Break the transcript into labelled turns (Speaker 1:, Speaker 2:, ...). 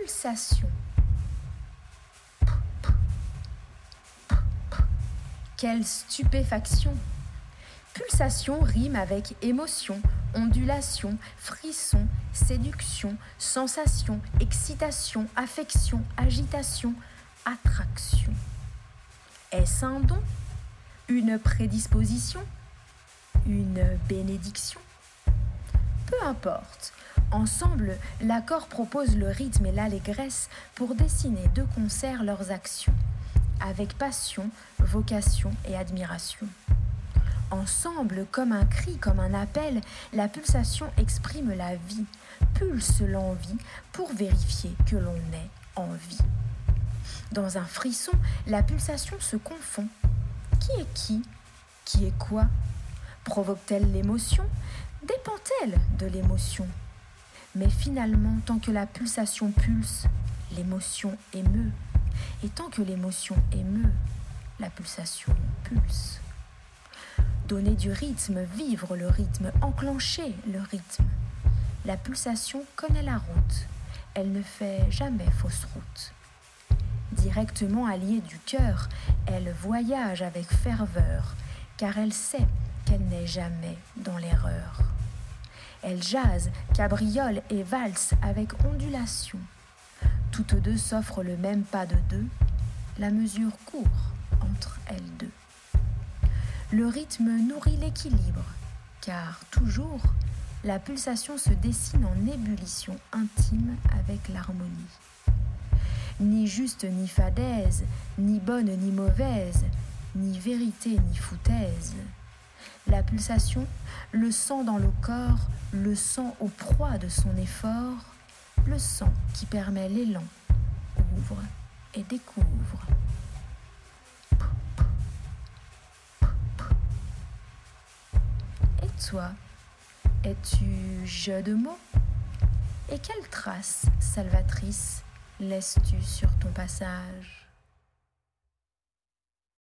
Speaker 1: Pulsation. Quelle stupéfaction Pulsation rime avec émotion, ondulation, frisson, séduction, sensation, excitation, affection, agitation, attraction. Est-ce un don? Une prédisposition? Une bénédiction? Peu importe. Ensemble, l'accord propose le rythme et l'allégresse pour dessiner de concert leurs actions, avec passion, vocation et admiration. Ensemble, comme un cri, comme un appel, la pulsation exprime la vie, pulse l'envie pour vérifier que l'on est en vie. Dans un frisson, la pulsation se confond. Qui est qui? Qui est quoi? Provoque-t-elle l'émotion? Dépend-elle de l'émotion? Mais finalement, tant que la pulsation pulse, l'émotion émeut. Et tant que l'émotion émeut, la pulsation pulse donner du rythme, vivre le rythme, enclencher le rythme. La pulsation connaît la route, elle ne fait jamais fausse route. Directement alliée du cœur, elle voyage avec ferveur, car elle sait qu'elle n'est jamais dans l'erreur. Elle jase, cabriole et valse avec ondulation. Toutes deux s'offrent le même pas de deux, la mesure court entre elles deux le rythme nourrit l'équilibre, car toujours la pulsation se dessine en ébullition intime avec l'harmonie. Ni juste ni fadaise, ni bonne ni mauvaise, ni vérité ni foutaise. La pulsation, le sang dans le corps, le sang au proie de son effort, le sang qui permet l'élan, ouvre et découvre. toi, es-tu jeu de mots? Et quelle trace salvatrice laisses-tu sur ton passage?